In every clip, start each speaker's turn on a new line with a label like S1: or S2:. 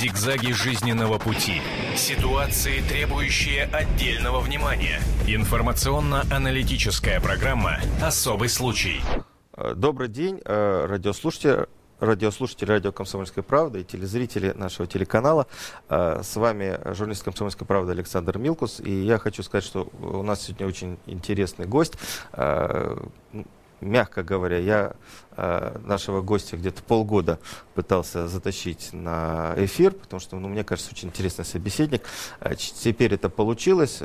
S1: Зигзаги жизненного пути. Ситуации, требующие отдельного внимания. Информационно-аналитическая программа «Особый случай».
S2: Добрый день, э, радиослушатели радиослушатели радио «Комсомольская правда» и телезрители нашего телеканала. Э, с вами журналист «Комсомольской правды» Александр Милкус. И я хочу сказать, что у нас сегодня очень интересный гость. Э, мягко говоря, я э, нашего гостя где-то полгода пытался затащить на эфир, потому что, ну, мне кажется, очень интересный собеседник. Теперь это получилось.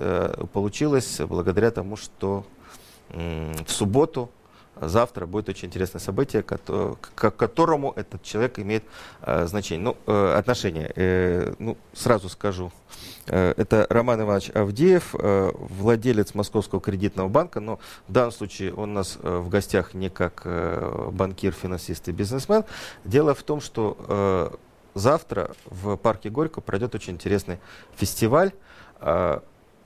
S2: Получилось благодаря тому, что в субботу завтра будет очень интересное событие, к которому этот человек имеет э, значение, ну, э, отношение. Э, ну, сразу скажу, это Роман Иванович Авдеев, владелец Московского кредитного банка, но в данном случае он у нас в гостях не как банкир, финансист и бизнесмен. Дело в том, что завтра в парке Горького пройдет очень интересный фестиваль,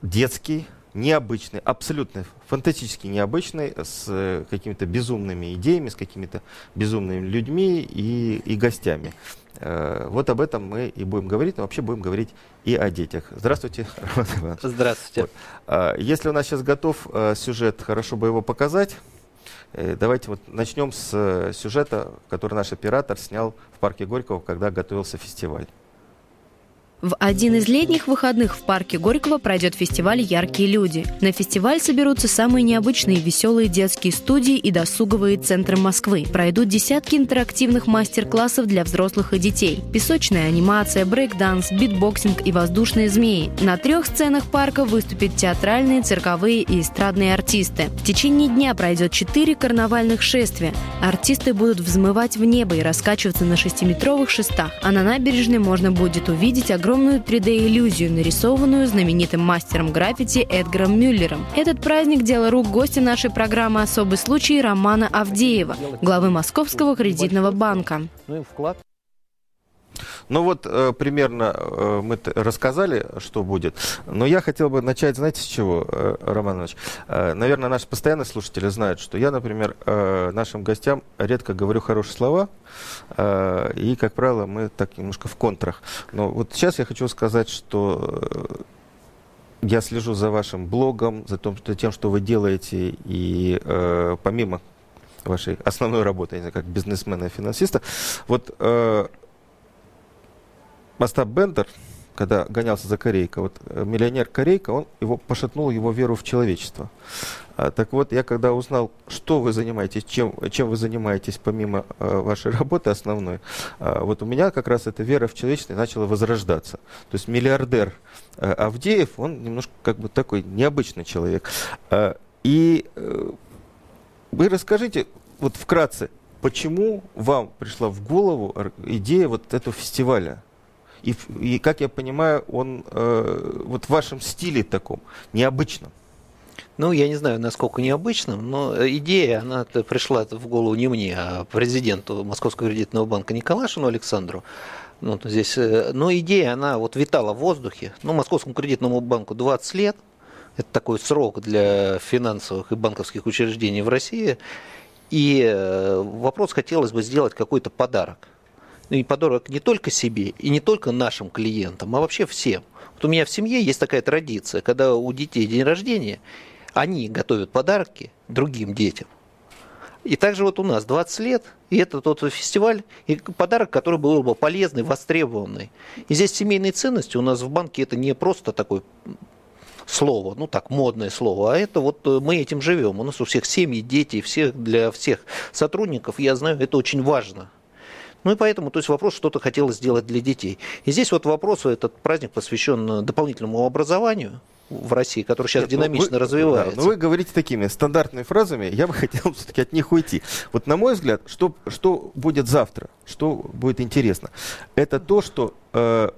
S2: детский, необычный, абсолютно фантастически необычный, с э, какими-то безумными идеями, с какими-то безумными людьми и, и гостями. Э, вот об этом мы и будем говорить, но вообще будем говорить и о детях. Здравствуйте,
S3: Роман Иванович. Здравствуйте. Вот.
S2: А, если у нас сейчас готов э, сюжет, хорошо бы его показать. Давайте вот начнем с сюжета, который наш оператор снял в парке Горького, когда готовился фестиваль.
S4: В один из летних выходных в парке Горького пройдет фестиваль «Яркие люди». На фестиваль соберутся самые необычные веселые детские студии и досуговые центры Москвы. Пройдут десятки интерактивных мастер-классов для взрослых и детей. Песочная анимация, брейк-данс, битбоксинг и воздушные змеи. На трех сценах парка выступят театральные, цирковые и эстрадные артисты. В течение дня пройдет четыре карнавальных шествия. Артисты будут взмывать в небо и раскачиваться на шестиметровых шестах, а на набережной можно будет увидеть огромные огромную 3D-иллюзию, нарисованную знаменитым мастером граффити Эдгаром Мюллером. Этот праздник – дело рук гостя нашей программы «Особый случай» Романа Авдеева, главы Московского кредитного банка. Ну
S2: вот э, примерно э, мы рассказали, что будет. Но я хотел бы начать, знаете, с чего, э, Роман Иванович? Наверное, наши постоянные слушатели знают, что я, например, нашим гостям редко говорю хорошие слова. И, как правило, мы так немножко в контрах. Но вот сейчас я хочу сказать, что... Я слежу за вашим блогом, за тем, что вы делаете, и помимо вашей основной работы, не знаю, как бизнесмена и финансиста, вот Остап Бендер, когда гонялся за Корейко, вот э, миллионер Корейка, он его пошатнул его веру в человечество. А, так вот, я когда узнал, что вы занимаетесь, чем, чем вы занимаетесь помимо а, вашей работы основной, а, вот у меня как раз эта вера в человечество начала возрождаться. То есть миллиардер а, Авдеев, он немножко как бы такой необычный человек. А, и а, вы расскажите, вот вкратце, почему вам пришла в голову идея вот этого фестиваля? И, и как я понимаю, он э, вот в вашем стиле таком, необычном.
S3: Ну, я не знаю, насколько необычным, но идея, она пришла в голову не мне, а президенту Московского кредитного банка Николашину Александру. Ну, здесь, э, но идея, она вот витала в воздухе. Ну, Московскому кредитному банку 20 лет. Это такой срок для финансовых и банковских учреждений в России. И э, вопрос хотелось бы сделать какой-то подарок и подарок не только себе, и не только нашим клиентам, а вообще всем. Вот у меня в семье есть такая традиция, когда у детей день рождения, они готовят подарки другим детям. И также вот у нас 20 лет, и это тот фестиваль, и подарок, который был бы полезный, востребованный. И здесь семейные ценности у нас в банке это не просто такое слово, ну так, модное слово, а это вот э, мы этим живем. У нас у всех семьи, дети, всех, для всех сотрудников, я знаю, это очень важно. Ну и поэтому, то есть вопрос что-то хотелось сделать для детей. И здесь вот вопрос, этот праздник посвящен дополнительному образованию, в России, который сейчас Нет, ну динамично ну вы, развивается.
S2: Да, но вы говорите такими стандартными фразами, я бы хотел все-таки от них уйти. Вот на мой взгляд, что, что будет завтра, что будет интересно, это то, что э, ну,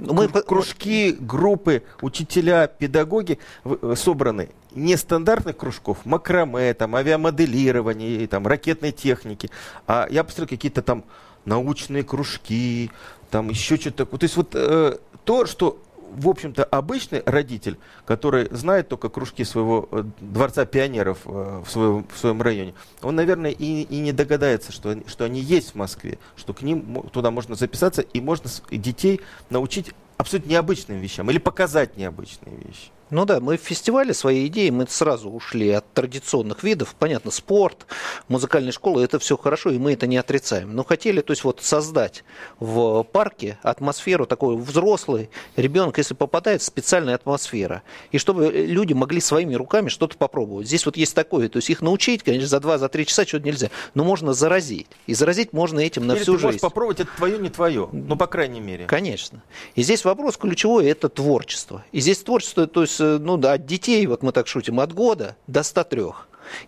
S2: мы, кружки, группы, учителя, педагоги э, собраны нестандартных кружков, макраме, там, авиамоделирование, там, ракетной техники, а я посмотрел какие-то там научные кружки, там еще что-то такое. То есть вот э, то, что в общем-то, обычный родитель, который знает только кружки своего э, дворца пионеров э, в своем, в своем районе, он, наверное, и, и не догадается, что, что они есть в Москве, что к ним туда можно записаться и можно детей научить абсолютно необычным вещам или показать необычные вещи.
S3: Ну да, мы в фестивале своей идеи, мы сразу ушли от традиционных видов. Понятно, спорт, музыкальная школа, это все хорошо, и мы это не отрицаем. Но хотели, то есть вот создать в парке атмосферу такой взрослый ребенок, если попадает, специальная атмосфера. И чтобы люди могли своими руками что-то попробовать. Здесь вот есть такое, то есть их научить, конечно, за два, за три часа что-то нельзя, но можно заразить. И заразить можно этим на
S2: Или
S3: всю
S2: ты
S3: жизнь.
S2: можешь попробовать, это твое, не твое, ну, по крайней мере.
S3: Конечно. И здесь вопрос ключевой – это творчество. И здесь творчество, то есть ну, да, от детей, вот мы так шутим, от года до 103.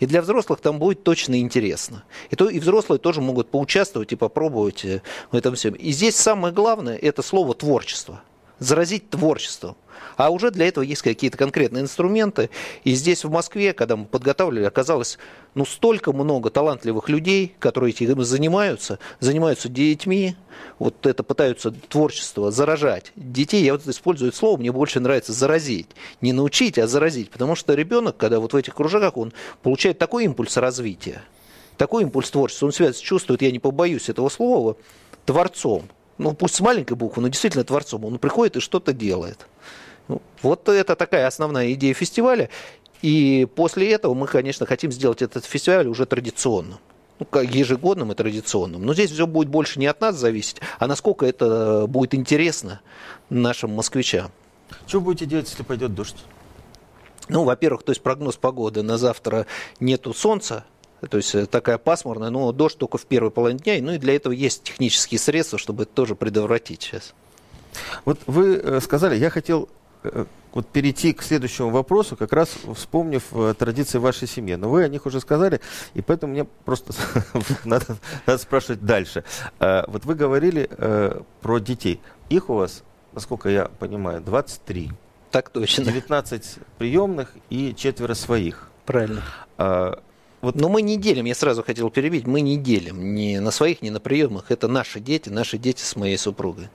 S3: И для взрослых там будет точно интересно. И, то, и взрослые тоже могут поучаствовать и попробовать э, в этом всем. И здесь самое главное – это слово «творчество». Заразить творчеством. А уже для этого есть какие-то конкретные инструменты. И здесь в Москве, когда мы подготавливали, оказалось ну, столько много талантливых людей, которые этим занимаются, занимаются детьми, вот это пытаются творчество заражать. Детей, я вот использую слово, мне больше нравится заразить. Не научить, а заразить. Потому что ребенок, когда вот в этих кружках, он получает такой импульс развития, такой импульс творчества, он себя чувствует, я не побоюсь этого слова, творцом. Ну, пусть с маленькой буквы, но действительно творцом. Он приходит и что-то делает. Ну, вот это такая основная идея фестиваля. И после этого мы, конечно, хотим сделать этот фестиваль уже традиционным. Ну, как ежегодным и традиционным. Но здесь все будет больше не от нас зависеть, а насколько это будет интересно нашим москвичам.
S2: Что будете делать, если пойдет дождь?
S3: Ну, во-первых, то есть прогноз погоды на завтра нету солнца, то есть э, такая пасмурная, но дождь только в первой половине дня, ну и для этого есть технические средства, чтобы это тоже предотвратить сейчас.
S2: Вот вы э, сказали, я хотел Э, вот перейти к следующему вопросу, как раз вспомнив э, традиции вашей семьи. Но вы о них уже сказали, и поэтому мне просто надо, надо спрашивать дальше. Э, вот вы говорили э, про детей. Их у вас, насколько я понимаю, 23.
S3: Так точно.
S2: 19 приемных и четверо своих.
S3: Правильно. Вот. Но мы не делим, я сразу хотел перебить, мы не делим ни на своих, ни на приемных. Это наши дети, наши дети с моей супругой.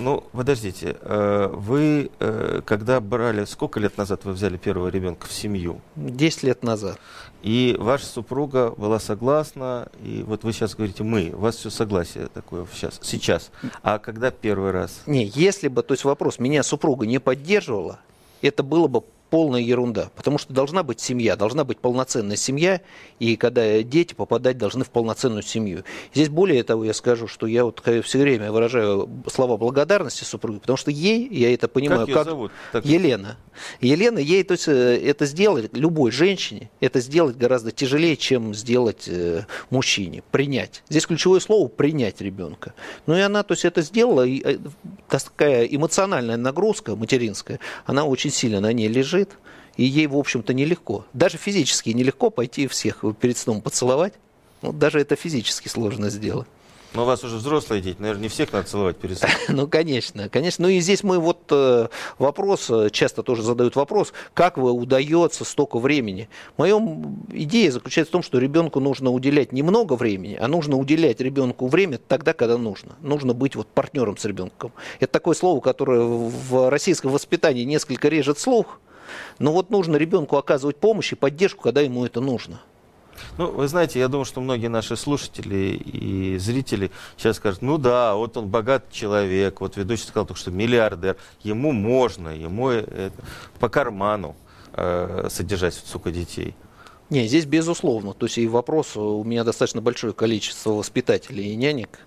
S2: Ну, подождите, э, вы э, когда брали, сколько лет назад вы взяли первого ребенка в семью?
S3: Десять лет назад.
S2: И ваша супруга была согласна, и вот вы сейчас говорите «мы», у вас все согласие такое сейчас, сейчас. А когда первый раз?
S3: Не, если бы, то есть вопрос, меня супруга не поддерживала, это было бы полная ерунда. Потому что должна быть семья, должна быть полноценная семья, и когда дети попадать должны в полноценную семью. Здесь более того я скажу, что я вот все время выражаю слова благодарности супруге, потому что ей, я это понимаю,
S2: как, как... зовут?
S3: Так... Елена. Елена, ей то есть, э, это сделать, любой женщине, это сделать гораздо тяжелее, чем сделать э, мужчине, принять. Здесь ключевое слово принять ребенка. Ну и она то есть, это сделала, и э, такая эмоциональная нагрузка материнская, она очень сильно на ней лежит, лежит, и ей, в общем-то, нелегко. Даже физически нелегко пойти всех перед сном поцеловать. Ну, даже это физически сложно сделать.
S2: Но у вас уже взрослые дети, наверное, не всех надо целовать перед сном.
S3: ну, конечно, конечно. Ну и здесь мы вот э, вопрос, э, часто тоже задают вопрос, как вы удается столько времени. Моя идея заключается в том, что ребенку нужно уделять немного времени, а нужно уделять ребенку время тогда, когда нужно. Нужно быть вот партнером с ребенком. Это такое слово, которое в российском воспитании несколько режет слух, но вот нужно ребенку оказывать помощь и поддержку, когда ему это нужно.
S2: Ну, вы знаете, я думаю, что многие наши слушатели и зрители сейчас скажут, ну да, вот он богат человек, вот ведущий сказал только что миллиардер, ему можно, ему это, по карману э, содержать столько детей.
S3: Не, здесь безусловно. То есть и вопрос, у меня достаточно большое количество воспитателей и нянек,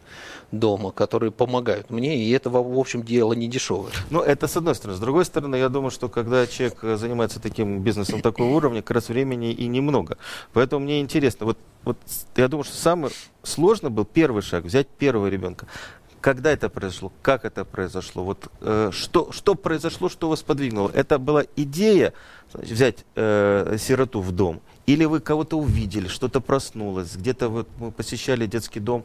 S3: дома, которые помогают мне, и это, в общем, дело не дешевое.
S2: Ну, это с одной стороны. С другой стороны, я думаю, что когда человек э, занимается таким бизнесом такого уровня, как раз времени и немного. Поэтому мне интересно, вот, вот я думаю, что самый сложный был первый шаг, взять первого ребенка. Когда это произошло? Как это произошло? Вот э, что, что произошло, что вас подвигнуло? Это была идея значит, взять э, сироту в дом? Или вы кого-то увидели, что-то проснулось, где-то вот мы посещали детский дом?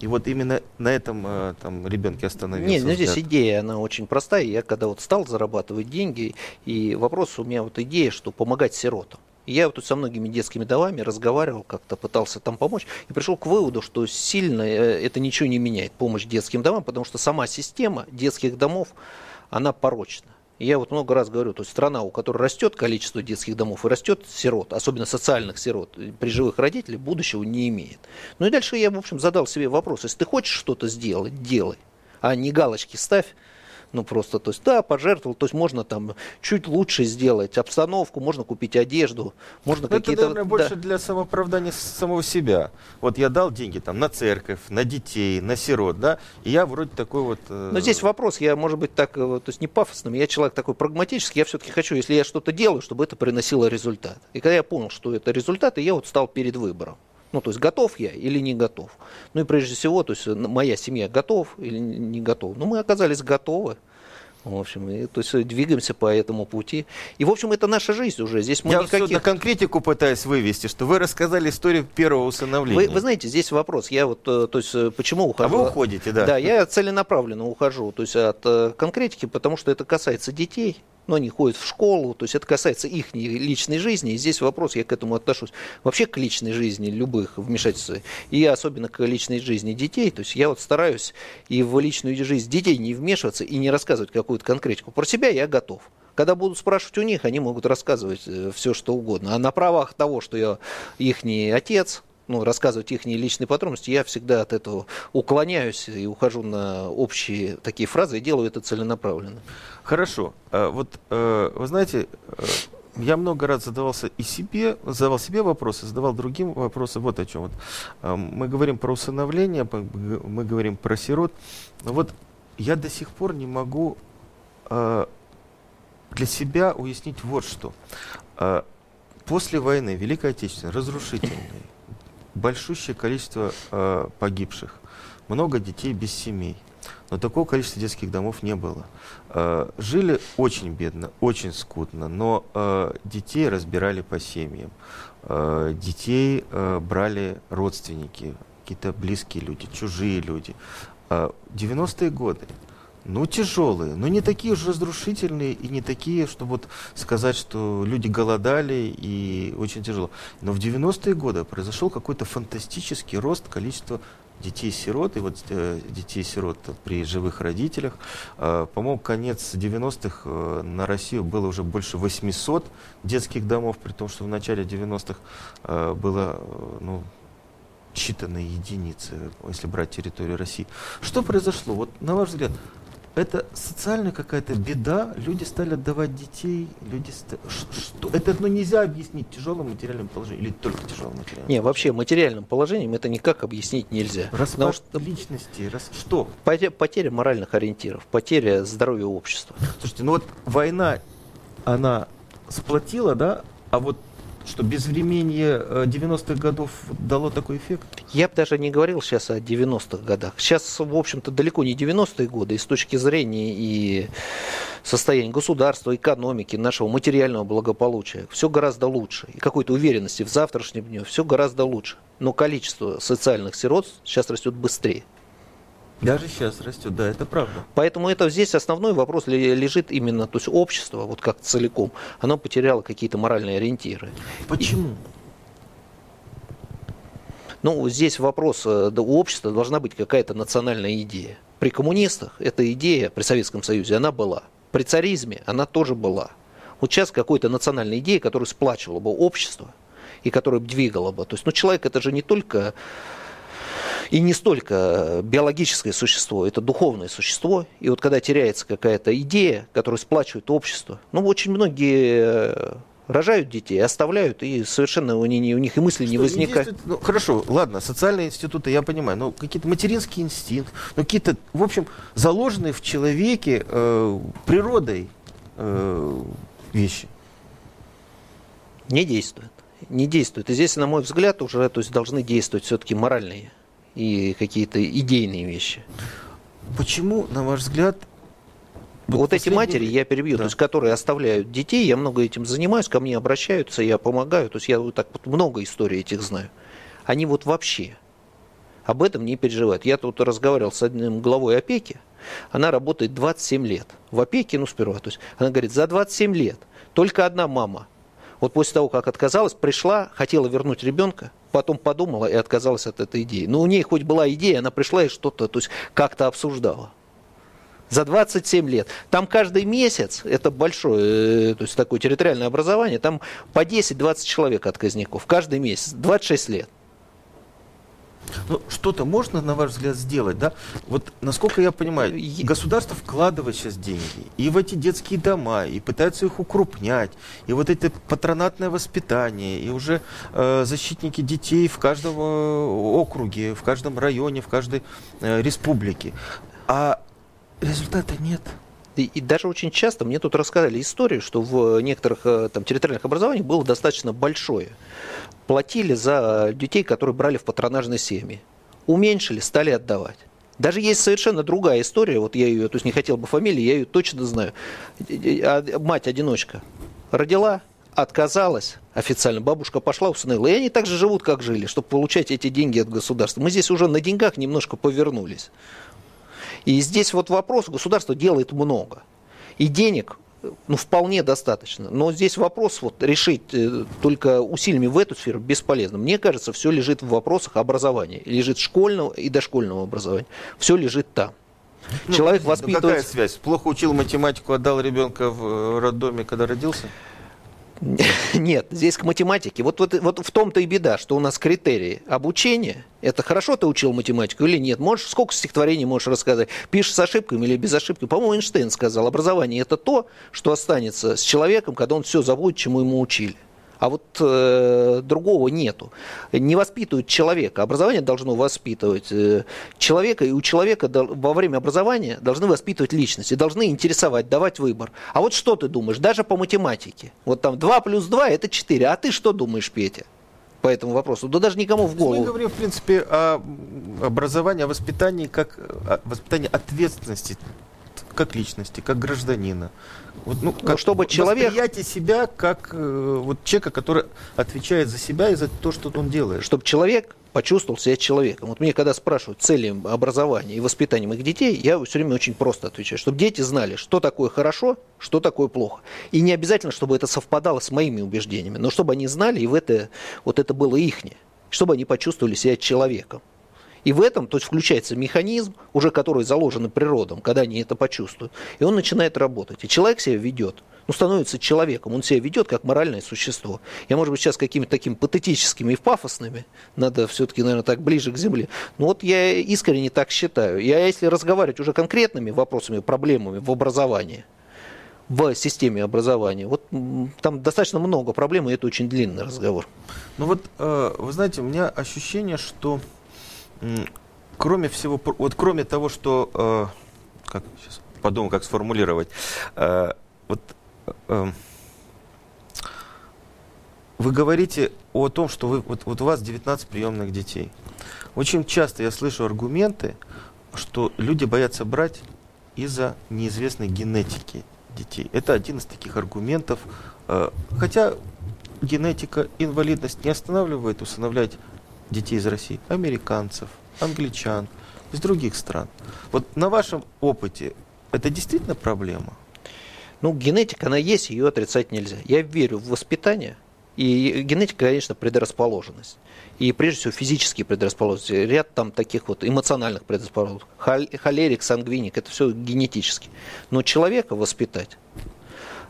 S2: И вот именно на этом э, там ребенке остановился.
S3: Нет, ну здесь идея, она очень простая. Я когда вот стал зарабатывать деньги, и вопрос у меня вот идея, что помогать сиротам. я вот тут со многими детскими домами разговаривал, как-то пытался там помочь, и пришел к выводу, что сильно э, это ничего не меняет, помощь детским домам, потому что сама система детских домов, она порочна. Я вот много раз говорю, то есть страна, у которой растет количество детских домов и растет сирот, особенно социальных сирот, при живых родителей, будущего не имеет. Ну и дальше я, в общем, задал себе вопрос, если ты хочешь что-то сделать, делай, а не галочки ставь, ну просто, то есть, да, пожертвовал, то есть можно там чуть лучше сделать обстановку, можно купить одежду, можно
S2: Но
S3: какие-то...
S2: Это, наверное, больше для самооправдания самого себя. Вот я дал деньги там на церковь, на детей, на сирот, да, и я вроде такой вот...
S3: Э... Но здесь вопрос, я, может быть, так, э, то есть не пафосным, я человек такой прагматический, я все-таки хочу, если я что-то делаю, чтобы это приносило результат. И когда я понял, что это результат, я вот стал перед выбором. Ну, то есть готов я или не готов. Ну и прежде всего, то есть моя семья готов или не готов. Ну, мы оказались готовы. В общем, и, то есть двигаемся по этому пути. И, в общем, это наша жизнь уже. Здесь мы
S2: Я
S3: никаких...
S2: все на конкретику пытаюсь вывести, что вы рассказали историю первого усыновления.
S3: Вы, вы знаете, здесь вопрос. Я вот, э, то есть, э, почему ухожу?
S2: А вы уходите, да?
S3: Да, я целенаправленно ухожу, то есть от э, конкретики, потому что это касается детей но они ходят в школу, то есть это касается их личной жизни, и здесь вопрос, я к этому отношусь, вообще к личной жизни любых вмешательств, и особенно к личной жизни детей, то есть я вот стараюсь и в личную жизнь детей не вмешиваться и не рассказывать какую-то конкретику. Про себя я готов. Когда будут спрашивать у них, они могут рассказывать э, все, что угодно. А на правах того, что я их отец, ну, рассказывать их личные подробности, я всегда от этого уклоняюсь и ухожу на общие такие фразы и делаю это целенаправленно.
S2: Хорошо. А вот э, вы знаете, э, я много раз задавался и себе, задавал себе вопросы, задавал другим вопросы. Вот о чем. Вот, э, мы говорим про усыновление, мы говорим про сирот. Вот я до сих пор не могу для себя уяснить вот что. После войны, Великой Отечественной, разрушительной, большущее количество э, погибших, много детей без семей. Но такого количества детских домов не было. Э, жили очень бедно, очень скудно, но э, детей разбирали по семьям. Э, детей э, брали родственники, какие-то близкие люди, чужие люди. Э, 90-е годы ну, тяжелые, но не такие уж разрушительные и не такие, чтобы вот сказать, что люди голодали и очень тяжело. Но в 90-е годы произошел какой-то фантастический рост количества детей-сирот, и вот э, детей-сирот при живых родителях. Э, по-моему, конец 90-х э, на Россию было уже больше 800 детских домов, при том, что в начале 90-х э, было э, ну, считанные единицы, если брать территорию России. Что произошло? Вот на ваш взгляд, это социальная какая-то беда, люди стали отдавать детей, люди ст... что это ну, нельзя объяснить тяжелым материальным положением или только тяжелым материальным.
S3: Не, вообще материальным положением это никак объяснить нельзя.
S2: Распад что личности, рас... что?
S3: Потеря, потеря моральных ориентиров, потеря здоровья общества.
S2: Слушайте, ну вот война, она сплотила, да, а вот что безвременье 90-х э, годов дало такой эффект?
S3: Я бы даже не говорил сейчас о 90-х годах. Сейчас, в общем-то, далеко не 90-е годы, и с точки зрения и состояния государства, экономики, нашего материального благополучия, все гораздо лучше. И какой-то уверенности в завтрашнем дне, все гораздо лучше. Но количество социальных сирот сейчас растет быстрее.
S2: Даже сейчас растет, да, это правда.
S3: Поэтому это здесь основной вопрос лежит именно, то есть общество, вот как целиком, оно потеряло какие-то моральные ориентиры.
S2: Почему?
S3: Ну, здесь вопрос, э, да, у общества должна быть какая-то национальная идея. При коммунистах эта идея, при Советском Союзе, она была. При царизме она тоже была. Вот сейчас какой-то национальная идея, которая сплачивала бы общество и которая двигала бы. То есть, ну, человек это же не только и не столько биологическое существо, это духовное существо. И вот когда теряется какая-то идея, которая сплачивает общество, ну, очень многие э, рожают детей, оставляют, и совершенно у них, у них и мысли что, не возникают. Не
S2: ну, хорошо, ладно, социальные институты, я понимаю, но какие-то материнские инстинкты, ну, какие-то, в общем, заложенные в человеке э, природой э, вещи.
S3: Не действуют. Не действуют. И здесь, на мой взгляд, уже то есть, должны действовать все-таки моральные и какие-то идейные вещи.
S2: Почему, на ваш взгляд,
S3: вот, вот эти матери, я перебью, да. то есть, которые оставляют детей, я много этим занимаюсь, ко мне обращаются, я помогаю, то есть я вот так вот много историй этих знаю. Они вот вообще об этом не переживают. Я тут разговаривал с одним главой опеки, она работает 27 лет в опеке, ну сперва, то есть она говорит, за 27 лет только одна мама вот после того, как отказалась, пришла, хотела вернуть ребенка, потом подумала и отказалась от этой идеи. Но у ней хоть была идея, она пришла и что-то, то есть как-то обсуждала. За 27 лет. Там каждый месяц, это большое, э, то есть такое территориальное образование, там по 10-20 человек отказников. Каждый месяц. 26 лет.
S2: Ну, что-то можно, на ваш взгляд, сделать, да? Вот, насколько я понимаю, государство вкладывает сейчас деньги и в эти детские дома, и пытается их укрупнять, и вот это патронатное воспитание, и уже э, защитники детей в каждом округе, в каждом районе, в каждой э, республике. А результата нет.
S3: И, и даже очень часто мне тут рассказали историю, что в некоторых э, там, территориальных образованиях было достаточно большое платили за детей, которые брали в патронажные семьи. Уменьшили, стали отдавать. Даже есть совершенно другая история, вот я ее, то есть не хотел бы фамилии, я ее точно знаю. А, мать-одиночка родила, отказалась официально, бабушка пошла, усыновила. И они так же живут, как жили, чтобы получать эти деньги от государства. Мы здесь уже на деньгах немножко повернулись. И здесь вот вопрос, государство делает много. И денег ну, вполне достаточно. Но здесь вопрос вот решить э, только усилиями в эту сферу бесполезно. Мне кажется, все лежит в вопросах образования. Лежит школьного и дошкольного образования. Все лежит там.
S2: Ну, Человек воспитывает... Какая связь? Плохо учил математику, отдал ребенка в э, роддоме, когда родился?
S3: Нет, здесь к математике. Вот, вот, вот в том-то и беда, что у нас критерии обучения. Это хорошо ты учил математику или нет? Можешь, сколько стихотворений можешь рассказать? Пишешь с ошибками или без ошибки? По-моему, Эйнштейн сказал, образование это то, что останется с человеком, когда он все забудет, чему ему учили а вот э, другого нету. Не воспитывают человека. Образование должно воспитывать э, человека, и у человека до, во время образования должны воспитывать личность, и должны интересовать, давать выбор. А вот что ты думаешь, даже по математике? Вот там 2 плюс 2 это 4, а ты что думаешь, Петя? по этому вопросу. Да даже никому в голову.
S2: Мы говорим, в принципе, о образовании, о воспитании, как о воспитании ответственности как личности, как гражданина. Вот, ну, как
S3: чтобы человек...
S2: Восприятие себя как э, вот человека, который отвечает за себя и за то, что он делает.
S3: Чтобы человек почувствовал себя человеком. Вот мне когда спрашивают цели образования и воспитания моих детей, я все время очень просто отвечаю, чтобы дети знали, что такое хорошо, что такое плохо. И не обязательно, чтобы это совпадало с моими убеждениями, но чтобы они знали, и в это, вот это было ихнее, чтобы они почувствовали себя человеком. И в этом то есть, включается механизм, уже который заложен природом, когда они это почувствуют. И он начинает работать. И человек себя ведет ну, становится человеком, он себя ведет как моральное существо. Я, может быть, сейчас какими-то такими патетическими и пафосными, надо все-таки, наверное, так ближе к земле. Но вот я искренне так считаю. Я, если разговаривать уже конкретными вопросами, проблемами в образовании, в системе образования. Вот там достаточно много проблем, и это очень длинный разговор.
S2: Ну вот, э, вы знаете, у меня ощущение, что кроме всего, вот кроме того, что, э, как сейчас подумал, как сформулировать, э, вот э, вы говорите о том, что вы, вот, вот у вас 19 приемных детей. Очень часто я слышу аргументы, что люди боятся брать из-за неизвестной генетики детей. Это один из таких аргументов. Э, хотя генетика, инвалидность не останавливает усыновлять детей из России, американцев, англичан, из других стран. Вот на вашем опыте это действительно проблема?
S3: Ну, генетика, она есть, ее отрицать нельзя. Я верю в воспитание, и генетика, конечно, предрасположенность. И прежде всего физические предрасположенности. Ряд там таких вот эмоциональных предрасположенностей. Холерик, сангвиник, это все генетически. Но человека воспитать,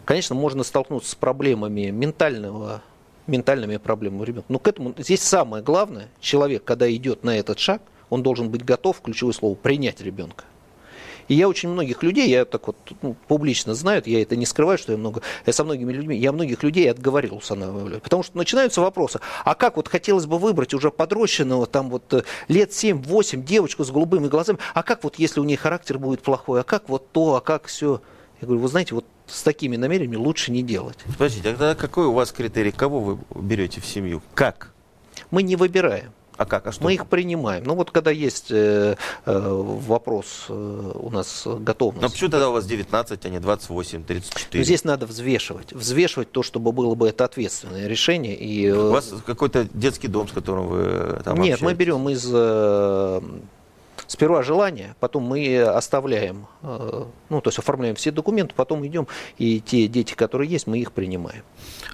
S3: конечно, можно столкнуться с проблемами ментального ментальными проблемами у ребенка. Но к этому здесь самое главное, человек, когда идет на этот шаг, он должен быть готов, ключевое слово, принять ребенка. И я очень многих людей, я так вот ну, публично знаю, я это не скрываю, что я много, я со многими людьми, я многих людей отговорил усыновлять. Потому что начинаются вопросы, а как вот хотелось бы выбрать уже подрощенного, там вот э, лет 7-8 девочку с голубыми глазами, а как вот если у нее характер будет плохой, а как вот то, а как все. Я говорю, вы знаете, вот с такими намерениями лучше не делать.
S2: Подождите, тогда какой у вас критерий, кого вы берете в семью? Как?
S3: Мы не выбираем.
S2: А как? А что?
S3: Мы их принимаем. Ну вот когда есть э, э, вопрос э, у нас готовность.
S2: Но почему тогда у вас 19, а не 28, 34?
S3: Но здесь надо взвешивать. Взвешивать то, чтобы было бы это ответственное решение. И,
S2: у вас какой-то детский дом, с которым вы
S3: там Нет, общаетесь? мы берем из... Э, Сперва желание, потом мы оставляем, э, ну, то есть оформляем все документы, потом идем, и те дети, которые есть, мы их принимаем.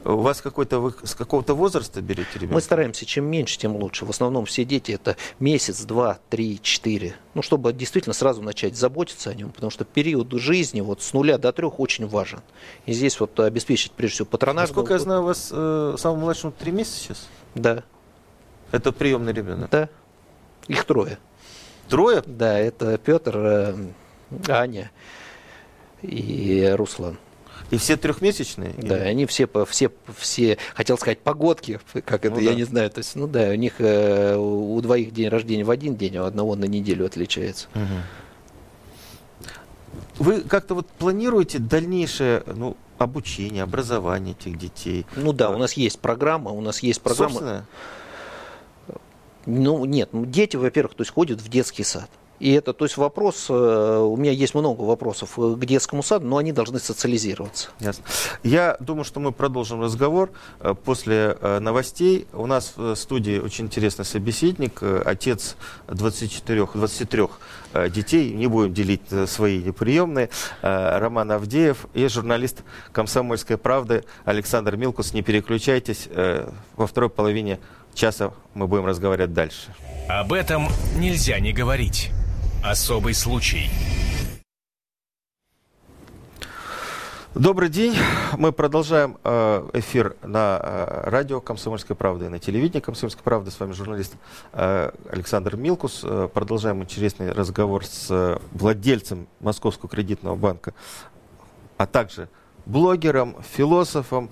S2: У вас какой-то вы с какого-то возраста берете ребенка?
S3: Мы стараемся, чем меньше, тем лучше. В основном все дети это месяц, два, три, четыре. Ну, чтобы действительно сразу начать заботиться о нем, потому что период жизни вот с нуля до трех очень важен. И здесь вот обеспечить, прежде всего, патронаж.
S2: Насколько я знаю, у вас э, самому младшему три месяца сейчас?
S3: Да.
S2: Это приемный ребенок?
S3: Да. Их трое.
S2: Трое?
S3: Да, это Петр, э, Аня и Руслан.
S2: И все трехмесячные?
S3: Да,
S2: или?
S3: они все, все, все, хотел сказать, погодки, как это,
S2: Ну
S3: я
S2: да.
S3: не знаю. То есть, ну да, у них э, у двоих день рождения в один день, а у одного на неделю отличается.
S2: Мгм. Вы как-то вот планируете дальнейшее ну, обучение, образование этих детей?
S3: Ну да, у нас есть программа, у нас есть программа.
S2: Собственное?
S3: Ну нет, дети, во-первых, то есть ходят в детский сад. И это, то есть вопрос, э, у меня есть много вопросов э, к детскому саду, но они должны социализироваться.
S2: Ясно. Я думаю, что мы продолжим разговор э, после новостей. У нас в студии очень интересный собеседник, отец 24, 23 э, детей, не будем делить свои неприемные, Роман Авдеев и журналист «Комсомольской правды» Александр Милкус. Не переключайтесь, во второй половине часа мы будем разговаривать дальше.
S1: Об этом нельзя не говорить. Особый случай.
S2: Добрый день. Мы продолжаем э, эфир на э, радио «Комсомольская правда» и на телевидении «Комсомольская правда». С вами журналист э, Александр Милкус. Продолжаем интересный разговор с владельцем Московского кредитного банка, а также блогером, философом,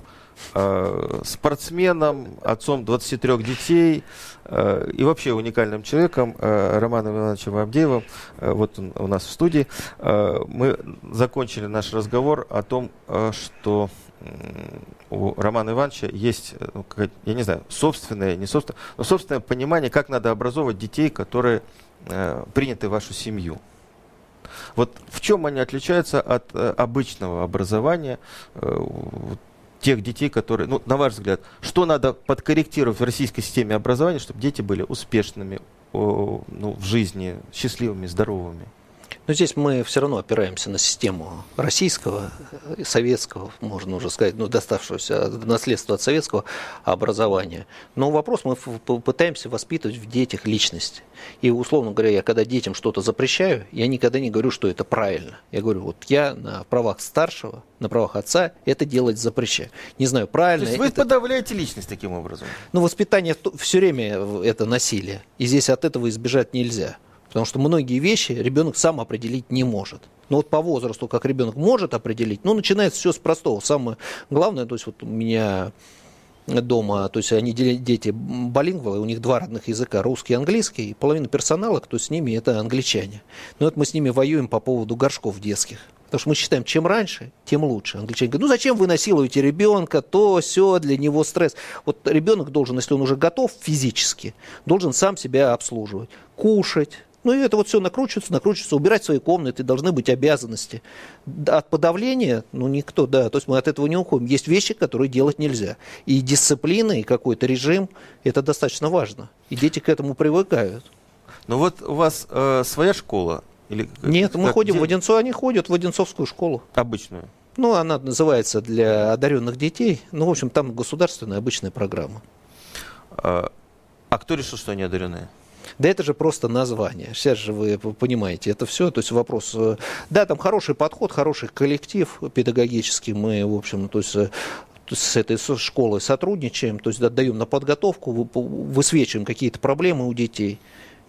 S2: э, спортсменом, отцом 23 детей э, и вообще уникальным человеком э, Романом Ивановичем Авдеевым. Э, вот он у нас в студии. Мы закончили наш разговор о том, что у Романа Ивановича есть, ну, я не знаю, собственное, не собственное, но собственное понимание, как надо образовывать детей, которые приняты в вашу семью. Вот в чем они отличаются от обычного образования вот тех детей, которые, ну, на ваш взгляд, что надо подкорректировать в российской системе образования, чтобы дети были успешными о, ну, в жизни, счастливыми, здоровыми?
S3: Но здесь мы все равно опираемся на систему российского, э, советского, можно уже сказать, ну, доставшегося наследства от советского образования. Но вопрос мы пытаемся воспитывать в детях личность. И, условно говоря, я когда детям что-то запрещаю, я никогда не говорю, что это правильно. Я говорю, вот я на правах старшего, на правах отца это делать запрещаю. Не знаю,
S2: То
S3: правильно
S2: есть вы
S3: это...
S2: подавляете личность таким образом?
S3: Ну, воспитание все время это насилие. И здесь от этого избежать нельзя. Потому что многие вещи ребенок сам определить не может. Но вот по возрасту, как ребенок может определить, ну, начинается все с простого. Самое главное, то есть вот у меня дома, то есть они де- дети балингвалы, у них два родных языка, русский и английский, и половина персонала, кто с ними, это англичане. Но вот мы с ними воюем по поводу горшков детских. Потому что мы считаем, чем раньше, тем лучше. Англичане говорят, ну зачем вы насилуете ребенка, то, все, для него стресс. Вот ребенок должен, если он уже готов физически, должен сам себя обслуживать, кушать. Ну и это вот все накручивается, накручивается, убирать свои комнаты, должны быть обязанности. От подавления, ну никто, да, то есть мы от этого не уходим. Есть вещи, которые делать нельзя. И дисциплина, и какой-то режим, это достаточно важно. И дети к этому привыкают.
S2: Ну вот у вас э, своя школа? Или как-
S3: Нет, мы
S2: как-
S3: ходим
S2: где-
S3: в Одинцово, они ходят в Одинцовскую школу.
S2: Обычную.
S3: Ну, она называется для одаренных детей. Ну, в общем, там государственная обычная программа.
S2: А, а кто решил, что они одаренные?
S3: Да это же просто название. Сейчас же вы понимаете, это все. То есть вопрос... э, Да, там хороший подход, хороший коллектив педагогический. Мы, в общем, то есть э, с этой школой сотрудничаем, то есть отдаем на подготовку, вы- высвечиваем какие-то проблемы у детей.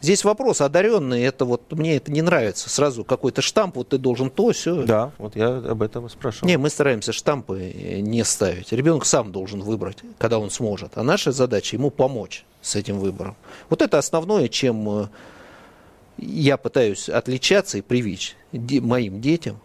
S3: Здесь вопрос одаренный, это вот мне это не нравится. Сразу какой-то штамп, вот ты должен то, все.
S2: Да, вот я об этом и спрашивал.
S3: Не, мы стараемся штампы э, не ставить. Ребенок сам должен выбрать, когда он сможет. А наша задача ему помочь с этим выбором. Вот это основное, чем э, я пытаюсь отличаться и привить моим детям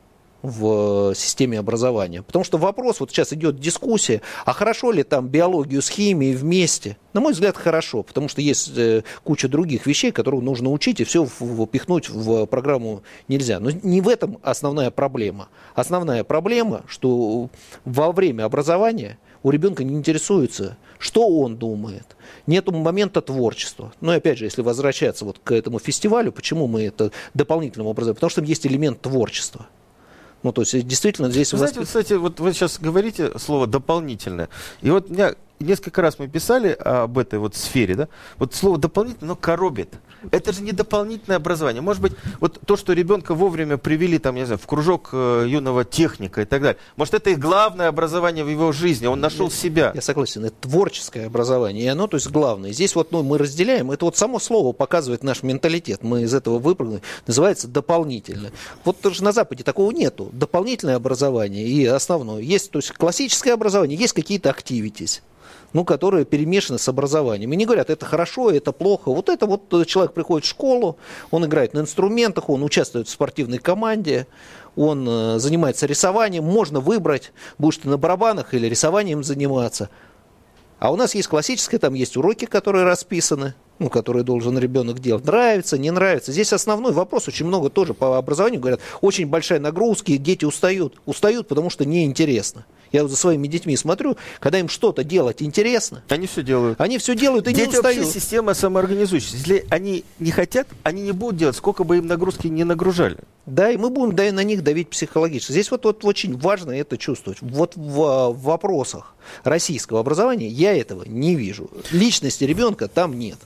S3: в э, системе образования. Потому что вопрос, вот сейчас идет дискуссия, а хорошо ли там биологию с химией вместе? На мой взгляд, хорошо, потому что есть э, куча других вещей, которые нужно учить, и все впихнуть в программу нельзя. Но не в этом основная проблема. Основная проблема, что во время образования у ребенка не интересуется, что он думает. Нету момента творчества. Ну и опять же, если возвращаться вот к этому фестивалю, почему мы это дополнительным образом? Потому что там есть элемент творчества. Ну, то есть, действительно, здесь...
S2: Вы знаете, вот, кстати, вот вы сейчас говорите слово «дополнительное». И вот меня несколько раз мы писали об этой вот сфере, да, вот слово дополнительно, но коробит. Это же не дополнительное образование. Может быть, вот то, что ребенка вовремя привели, там, я не знаю, в кружок э, юного техника и так далее, может, это и главное образование в его жизни, он нашел
S3: я,
S2: себя.
S3: Я согласен, это творческое образование, и оно, то есть, главное. Здесь вот ну, мы разделяем, это вот само слово показывает наш менталитет, мы из этого выпрыгнули, называется дополнительное. Вот тоже на Западе такого нету. Дополнительное образование и основное. Есть, то есть, классическое образование, есть какие-то активитис ну, которые перемешаны с образованием. И не говорят, это хорошо, это плохо. Вот это вот э, человек приходит в школу, он играет на инструментах, он участвует в спортивной команде, он э, занимается рисованием, можно выбрать, будешь ты на барабанах или рисованием заниматься. А у нас есть классическое, там есть уроки, которые расписаны, ну, которые должен ребенок делать. Нравится, не нравится. Здесь основной вопрос, очень много тоже по образованию говорят, очень большая нагрузка, и дети устают. Устают, потому что неинтересно. Я вот за своими детьми смотрю, когда им что-то делать интересно.
S2: Они все делают.
S3: Они все делают и
S2: Дети
S3: не устают.
S2: вообще система самоорганизующаяся. Если они не хотят, они не будут делать, сколько бы им нагрузки не нагружали.
S3: Да, и мы будем да, на них давить психологически. Здесь вот, вот очень важно это чувствовать. Вот в, в вопросах российского образования я этого не вижу. Личности ребенка там нет.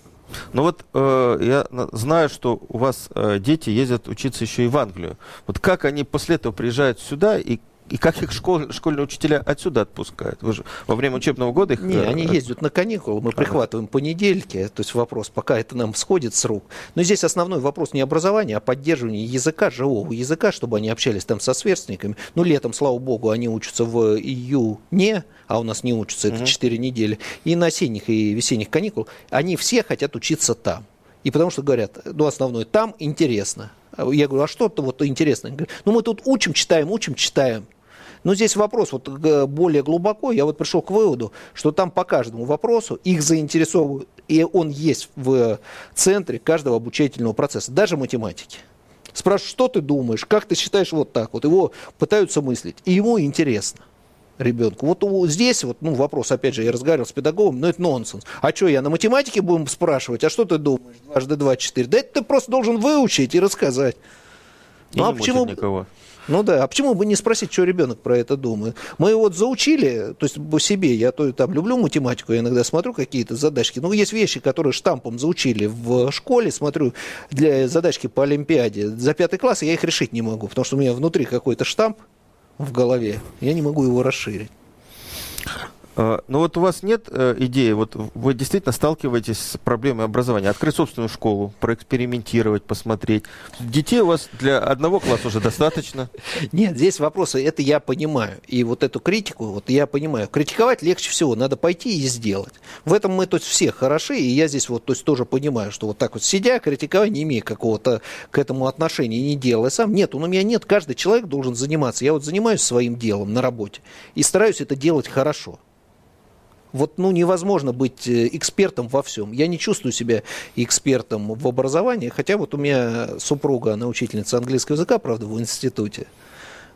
S2: Ну вот э, я знаю, что у вас э, дети ездят учиться еще и в Англию. Вот как они после этого приезжают сюда и и как их школ, школьные учителя отсюда отпускают? Вы же во время учебного года их...
S3: Не, э, они ездят на каникулы, мы прихватываем понедельки, то есть вопрос, пока это нам сходит с рук. Но здесь основной вопрос не образования, а поддерживания языка, живого языка, чтобы они общались там со сверстниками. Ну, летом, слава богу, они учатся в июне, а у нас не учатся, это 4 недели. И на осенних и весенних каникул они все хотят учиться там. И потому что говорят, ну, основное, там интересно. Я говорю, а что-то вот интересное? Ну, мы тут учим, читаем, учим, читаем. Но здесь вопрос вот более глубоко. Я вот пришел к выводу, что там по каждому вопросу их заинтересовывают, и он есть в центре каждого обучительного процесса, даже математики. Спрашивают, что ты думаешь, как ты считаешь вот так вот. Его пытаются мыслить, и ему интересно ребенку. Вот здесь вот, ну, вопрос, опять же, я разговаривал с педагогом, но это нонсенс. А что, я на математике будем спрашивать, а что ты думаешь, дважды два, четыре? Да это ты просто должен выучить и рассказать.
S2: И ну, а почему... никого.
S3: Ну да, а почему бы не спросить, что ребенок про это думает? Мы вот заучили, то есть по себе, я то там люблю математику, я иногда смотрю какие-то задачки, ну есть вещи, которые штампом заучили в школе, смотрю для задачки по Олимпиаде, за пятый класс я их решить не могу, потому что у меня внутри какой-то штамп в голове, я не могу его расширить.
S2: А, Но ну вот у вас нет э, идеи, вот вы действительно сталкиваетесь с проблемой образования, открыть собственную школу, проэкспериментировать, посмотреть. Детей у вас для одного класса уже достаточно?
S3: Нет, здесь вопросы, это я понимаю. И вот эту критику, вот я понимаю. Критиковать легче всего, надо пойти и сделать. В этом мы, есть, все хороши, и я здесь вот, то есть, тоже понимаю, что вот так вот сидя, критиковать, не имея какого-то к этому отношения, не делая сам. Нет, у меня нет, каждый человек должен заниматься. Я вот занимаюсь своим делом на работе и стараюсь это делать хорошо. Вот ну, невозможно быть э, экспертом во всем. Я не чувствую себя экспертом в образовании, хотя вот у меня супруга, она учительница английского языка, правда, в институте.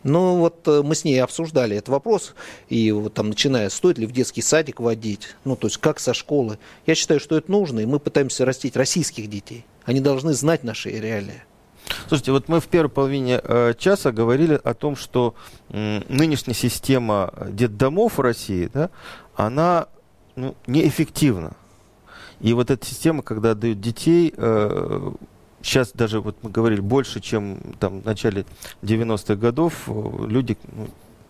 S3: Но вот э, мы с ней обсуждали этот вопрос, и вот там начиная, стоит ли в детский садик водить, ну то есть как со школы. Я считаю, что это нужно, и мы пытаемся растить российских детей. Они должны знать наши реалии.
S2: Слушайте, вот мы в первой половине э, часа говорили о том, что э, нынешняя система детдомов в России, да, она ну, неэффективна. И вот эта система, когда отдают детей, э, сейчас даже вот мы говорили больше, чем там в начале 90-х годов, э, люди ну,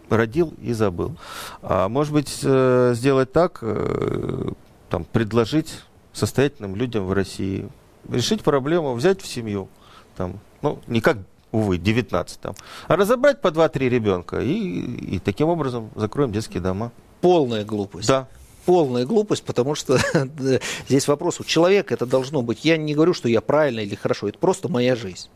S2: родил и забыл. А может быть э, сделать так, э, там, предложить состоятельным людям в России решить проблему, взять в семью, там, ну, не как увы, 19 там, а разобрать по 2-3 ребенка и, и таким образом закроем детские дома
S3: полная глупость.
S2: Да.
S3: Полная глупость, потому что здесь вопрос у человека это должно быть. Я не говорю, что я правильно или хорошо, это просто моя жизнь.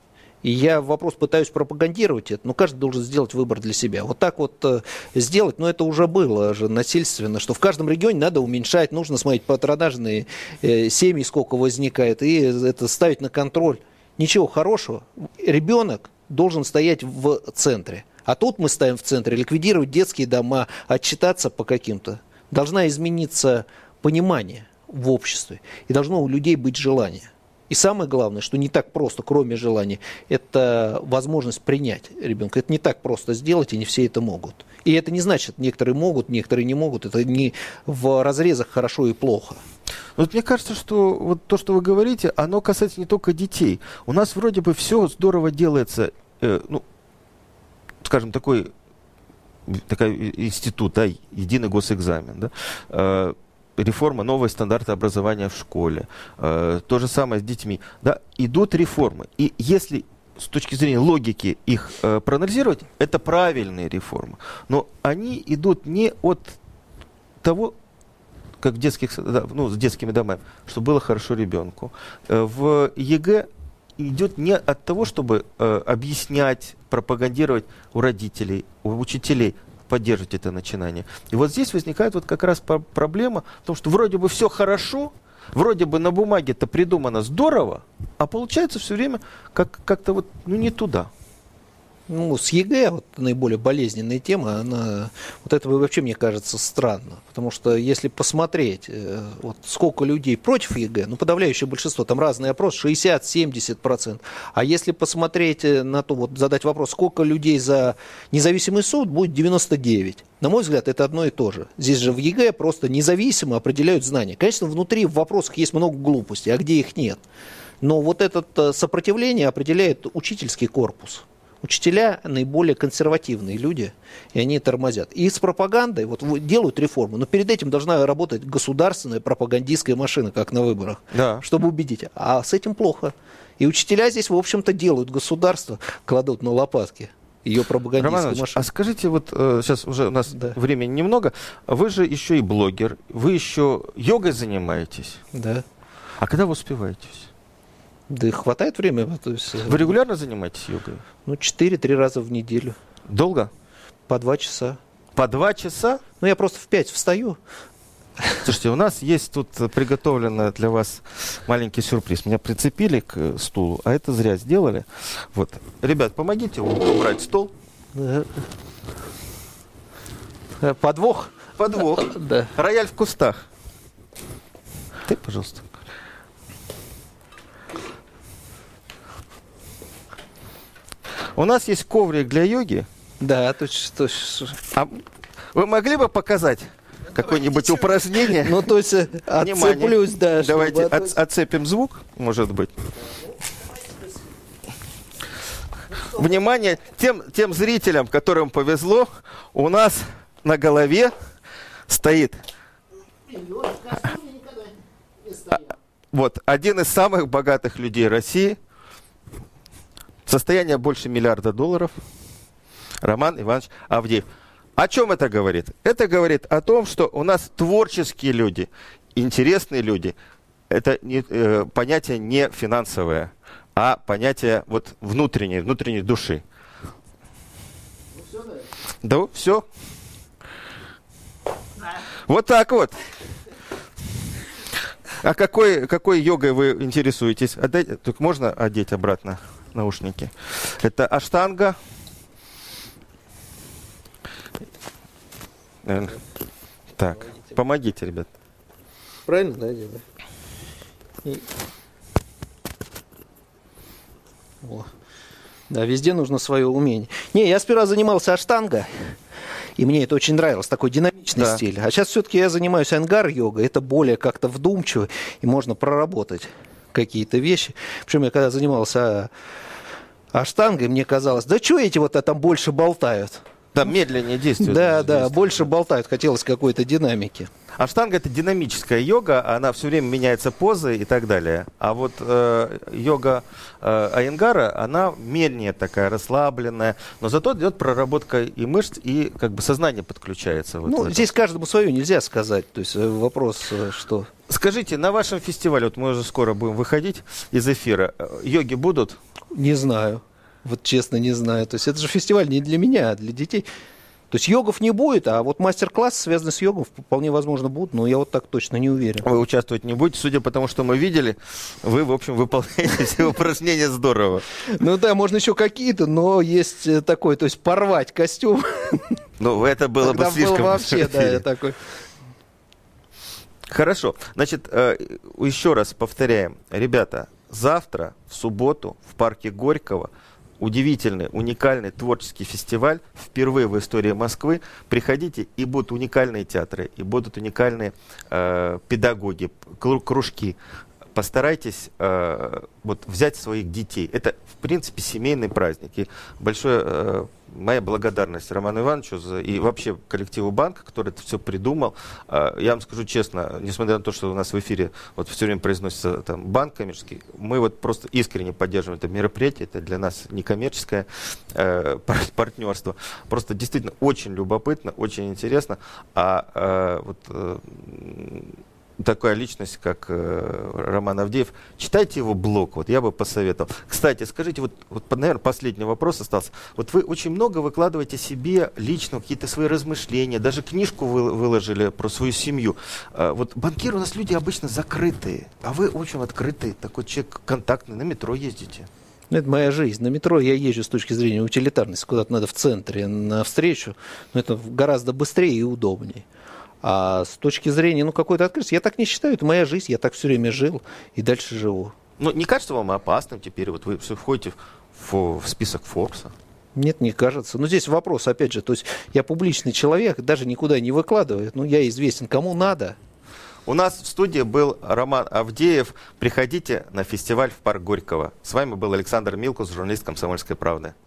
S3: И я вопрос пытаюсь пропагандировать это, но каждый должен сделать выбор для себя. Вот так вот э, сделать, но это уже было же насильственно, что в каждом регионе надо уменьшать, нужно смотреть патронажные э, семьи, сколько возникает, и это ставить на контроль. Ничего хорошего. Ребенок должен стоять в центре. А тут мы ставим в центре ликвидировать детские дома, отчитаться по каким-то. Должна измениться понимание в обществе, и должно у людей быть желание. И самое главное, что не так просто, кроме желания, это возможность принять ребенка. Это не так просто сделать, и не все это могут. И это не значит, некоторые могут, некоторые не могут. Это не в разрезах хорошо и плохо.
S2: Вот мне кажется, что вот то, что вы говорите, оно касается не только детей. У нас вроде бы все здорово делается, э, ну, скажем, такой такой институт, да, единый госэкзамен, да, э, реформа, новые стандарты образования в школе, э, то же самое с детьми, да, идут реформы. И если с точки зрения логики их э, проанализировать, это правильные реформы. Но они идут не от того, как в детских, ну, с детскими домами, чтобы было хорошо ребенку. В ЕГЭ идет не от того, чтобы объяснять, пропагандировать у родителей, у учителей, поддерживать это начинание. И вот здесь возникает вот как раз проблема в том, что вроде бы все хорошо, вроде бы на бумаге это придумано здорово, а получается все время как- как-то вот ну, не туда.
S3: Ну, с ЕГЭ, вот наиболее болезненная тема, она, вот это вообще, мне кажется, странно. Потому что если посмотреть, э, вот сколько людей против ЕГЭ, ну, подавляющее большинство, там разный опрос, 60-70%. А если посмотреть э, на то, вот задать вопрос, сколько людей за независимый суд, будет 99. На мой взгляд, это одно и то же. Здесь же в ЕГЭ просто независимо определяют знания. Конечно, внутри в вопросах есть много глупостей, а где их нет. Но вот это э, сопротивление определяет учительский корпус. Учителя наиболее консервативные люди, и они тормозят. И с пропагандой вот делают реформу, но перед этим должна работать государственная пропагандистская машина, как на выборах, да. чтобы убедить. А с этим плохо. И учителя здесь, в общем-то, делают государство, кладут на лопатки ее пропагандистскую
S2: Роман машину. а скажите, вот э, сейчас уже у нас да. времени немного, вы же еще и блогер, вы еще йогой занимаетесь?
S3: Да.
S2: А когда вы успеваетесь?
S3: Да и хватает времени. То есть,
S2: Вы регулярно занимаетесь йогой?
S3: Ну, 4-3 раза в неделю.
S2: Долго?
S3: По 2 часа.
S2: По 2 часа?
S3: Ну, я просто в 5 встаю.
S2: Слушайте, у нас есть тут приготовленный для вас маленький сюрприз. Меня прицепили к стулу, а это зря сделали. Вот. Ребят, помогите убрать стол.
S3: Подвох?
S2: Подвох.
S3: Да.
S2: Рояль в кустах. Ты, пожалуйста. У нас есть коврик для йоги.
S3: Да, точно.
S2: А вы могли бы показать какое-нибудь упражнение?
S3: Ну, то есть э, отцеплюсь, да.
S2: Давайте от, отцепим звук, может быть. Внимание, тем, тем зрителям, которым повезло, у нас на голове стоит вот один из самых богатых людей России – Состояние больше миллиарда долларов. Роман Иванович Авдеев. О чем это говорит? Это говорит о том, что у нас творческие люди, интересные люди. Это не, э, понятие не финансовое, а понятие вот внутренней, внутренней души. Ну, все, да? да, все. Вот так вот. А какой, какой йогой вы интересуетесь? Отдайте, только можно одеть обратно? Наушники. Это аштанга. Так, помогите, ребят.
S3: Правильно, да, делаю? И... О. Да, везде нужно свое умение. Не, я сперва занимался аштанга, и мне это очень нравилось, такой динамичный да. стиль. А сейчас все-таки я занимаюсь ангар-йогой, это более как-то вдумчиво, и можно проработать какие-то вещи. Причем я когда занимался аштангой, мне казалось, да что эти вот там больше болтают?
S2: Там медленнее действуют.
S3: Да, да, больше болтают, хотелось какой-то динамики.
S2: А штанга это динамическая йога, она все время меняется позы и так далее. А вот э, йога э, Айенгара, она медленнее такая, расслабленная, но зато идет проработка и мышц, и как бы сознание подключается.
S3: Вот ну, здесь каждому свое нельзя сказать. То есть э, вопрос, э, что...
S2: Скажите, на вашем фестивале, вот мы уже скоро будем выходить из эфира, э, йоги будут?
S3: Не знаю. Вот честно не знаю. То есть это же фестиваль не для меня, а для детей. То есть йогов не будет, а вот мастер-класс, связанный с йогом, вполне возможно будут, но я вот так точно не уверен.
S2: Вы участвовать не будете, судя по тому, что мы видели, вы, в общем, выполняете все упражнения здорово.
S3: Ну да, можно еще какие-то, но есть э, такой, то есть порвать костюм.
S2: Ну, это было бы слишком...
S3: вообще, да, такой...
S2: Хорошо. Значит, э, еще раз повторяем. Ребята, завтра, в субботу, в парке Горького удивительный, уникальный творческий фестиваль впервые в истории Москвы. Приходите, и будут уникальные театры, и будут уникальные э, педагоги, кружки, постарайтесь э, вот, взять своих детей. Это, в принципе, семейный праздник. И большое э, моя благодарность Роману Ивановичу за, и вообще коллективу банка, который это все придумал. Э, я вам скажу честно, несмотря на то, что у нас в эфире вот все время произносится там банк коммерческий, мы вот просто искренне поддерживаем это мероприятие. Это для нас некоммерческое э, партнерство. Просто действительно очень любопытно, очень интересно. А э, вот э, такая личность, как э, Роман Авдеев. Читайте его блог, вот я бы посоветовал. Кстати, скажите, вот, вот наверное, последний вопрос остался. Вот вы очень много выкладываете себе лично какие-то свои размышления, даже книжку вы, выложили про свою семью. Э, вот банкиры у нас люди обычно закрытые, а вы очень открытый, такой человек контактный, на метро ездите.
S3: Ну, это моя жизнь. На метро я езжу с точки зрения утилитарности, куда-то надо в центре, на встречу, но это гораздо быстрее и удобнее. А с точки зрения, ну, какой-то открытости, я так не считаю, это моя жизнь, я так все время жил и дальше живу.
S2: Ну, не кажется вам опасным теперь, вот вы все входите в, в список Форбса?
S3: Нет, не кажется. Но здесь вопрос, опять же, то есть я публичный человек, даже никуда не выкладываю, ну, я известен, кому надо.
S2: У нас в студии был Роман Авдеев. Приходите на фестиваль в парк Горького. С вами был Александр Милкус, журналист «Комсомольской правды».